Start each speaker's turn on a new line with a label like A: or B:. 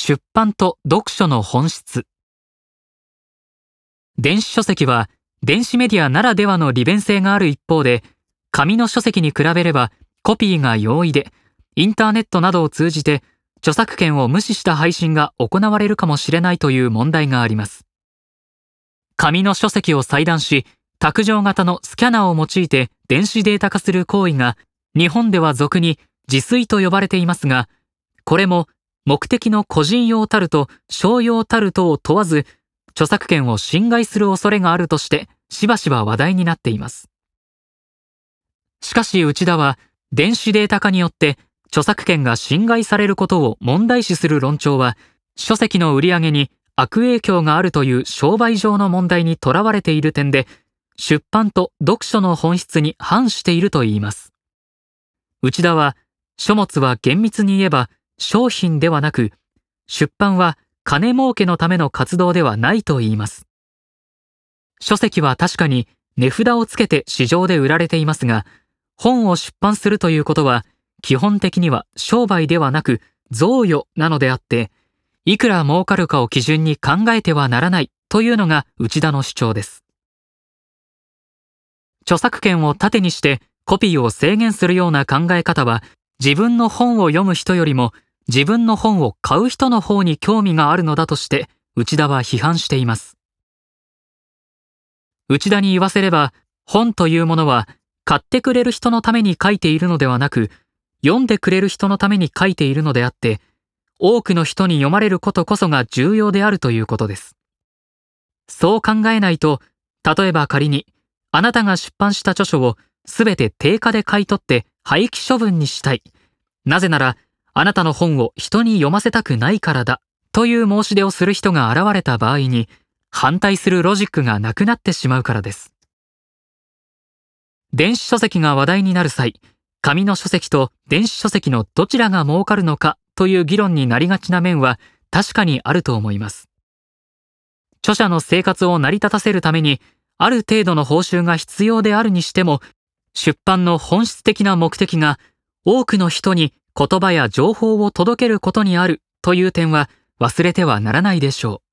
A: 出版と読書の本質。電子書籍は電子メディアならではの利便性がある一方で紙の書籍に比べればコピーが容易でインターネットなどを通じて著作権を無視した配信が行われるかもしれないという問題があります。紙の書籍を裁断し卓上型のスキャナーを用いて電子データ化する行為が日本では俗に自炊と呼ばれていますがこれも目的の個人用たると商用たるとを問わず著作権を侵害する恐れがあるとしてしばしば話題になっています。しかし内田は電子データ化によって著作権が侵害されることを問題視する論調は書籍の売り上げに悪影響があるという商売上の問題にとらわれている点で出版と読書の本質に反していると言います。内田は書物は厳密に言えば商品ではなく出版は金儲けのための活動ではないと言います。書籍は確かに値札をつけて市場で売られていますが本を出版するということは基本的には商売ではなく贈与なのであっていくら儲かるかを基準に考えてはならないというのが内田の主張です。著作権を盾にしてコピーを制限するような考え方は自分の本を読む人よりも自分の本を買う人の方に興味があるのだとして内田は批判しています内田に言わせれば本というものは買ってくれる人のために書いているのではなく読んでくれる人のために書いているのであって多くの人に読まれることこそが重要であるということですそう考えないと例えば仮にあなたが出版した著書をすべて定価で買い取って廃棄処分にしたい。なぜなら、あなたの本を人に読ませたくないからだ。という申し出をする人が現れた場合に、反対するロジックがなくなってしまうからです。電子書籍が話題になる際、紙の書籍と電子書籍のどちらが儲かるのかという議論になりがちな面は確かにあると思います。著者の生活を成り立たせるためにある程度の報酬が必要であるにしても、出版の本質的な目的が多くの人に言葉や情報を届けることにあるという点は忘れてはならないでしょう。